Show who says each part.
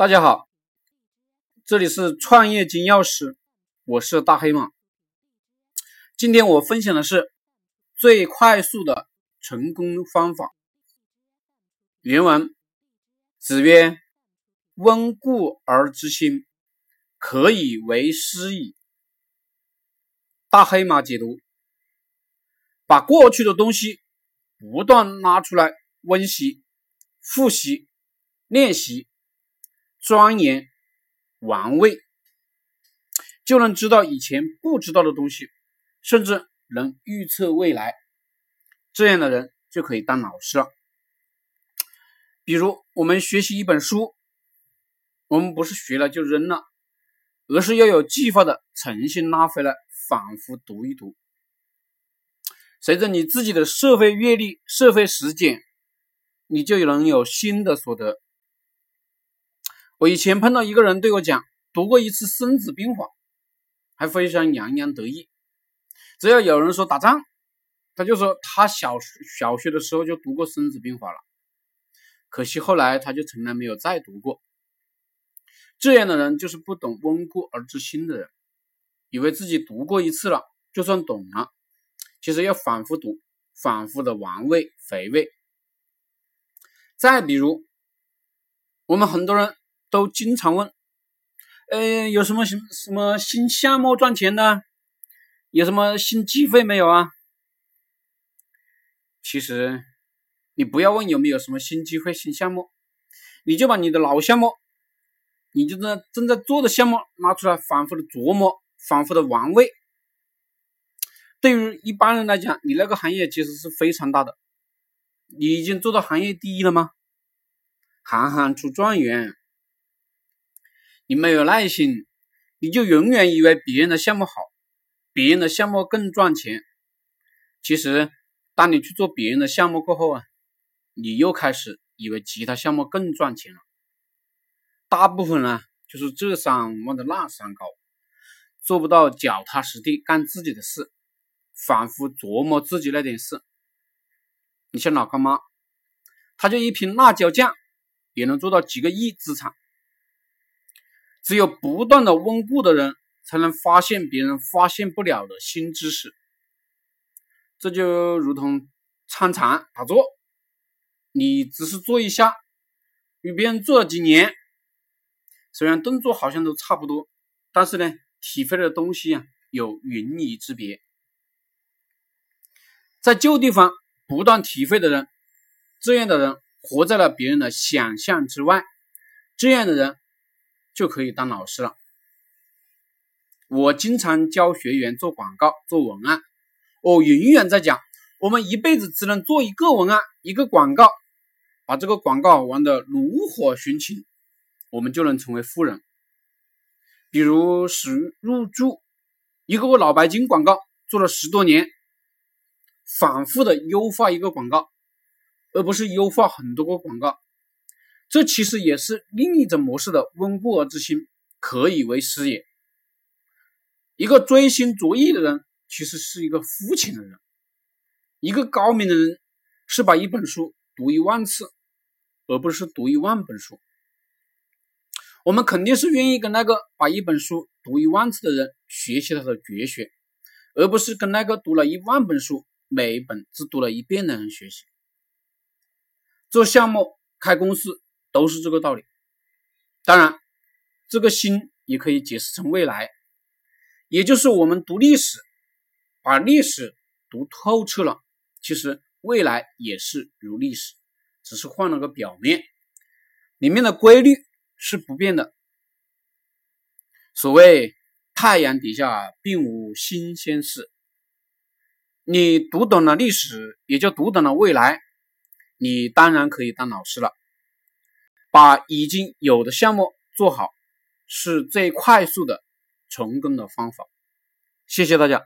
Speaker 1: 大家好，这里是创业金钥匙，我是大黑马。今天我分享的是最快速的成功方法。原文：子曰：“温故而知新，可以为师矣。”大黑马解读：把过去的东西不断拉出来温习、复习、练习。钻研玩味，就能知道以前不知道的东西，甚至能预测未来。这样的人就可以当老师了。比如，我们学习一本书，我们不是学了就扔了，而是要有计划的重新拉回来，反复读一读。随着你自己的社会阅历、社会实践，你就能有新的所得。我以前碰到一个人对我讲，读过一次《孙子兵法》，还非常洋洋得意。只要有人说打仗，他就说他小小学的时候就读过《孙子兵法》了。可惜后来他就从来没有再读过。这样的人就是不懂温故而知新的人，以为自己读过一次了就算懂了。其实要反复读，反复的玩味回味。再比如，我们很多人。都经常问，呃，有什么什什么新项目赚钱呢？有什么新机会没有啊？其实，你不要问有没有什么新机会、新项目，你就把你的老项目，你就在正在做的项目拿出来，反复的琢磨，反复的玩味。对于一般人来讲，你那个行业其实是非常大的，你已经做到行业第一了吗？行行出状元。你没有耐心，你就永远以为别人的项目好，别人的项目更赚钱。其实，当你去做别人的项目过后啊，你又开始以为其他项目更赚钱了。大部分呢，就是这山望着那山高，做不到脚踏实地干自己的事，反复琢磨自己那点事。你像老干妈，他就一瓶辣椒酱，也能做到几个亿资产。只有不断的温故的人，才能发现别人发现不了的新知识。这就如同参禅打坐，你只是做一下，与别人做了几年，虽然动作好像都差不多，但是呢，体会的东西啊有云泥之别。在旧地方不断体会的人，这样的人活在了别人的想象之外，这样的人。就可以当老师了。我经常教学员做广告、做文案，我永远在讲，我们一辈子只能做一个文案、一个广告，把这个广告玩得炉火纯青，我们就能成为富人。比如史入驻，一个个脑白金广告做了十多年，反复的优化一个广告，而不是优化很多个广告。这其实也是另一种模式的温故而知新，可以为师也。一个追心逐意的人，其实是一个肤浅的人；一个高明的人，是把一本书读一万次，而不是读一万本书。我们肯定是愿意跟那个把一本书读一万次的人学习他的绝学，而不是跟那个读了一万本书，每一本只读了一遍的人学习。做项目、开公司。都是这个道理。当然，这个新也可以解释成未来，也就是我们读历史，把历史读透彻了，其实未来也是如历史，只是换了个表面，里面的规律是不变的。所谓太阳底下并无新鲜事，你读懂了历史，也就读懂了未来，你当然可以当老师了。把已经有的项目做好，是最快速的成功的方法。谢谢大家。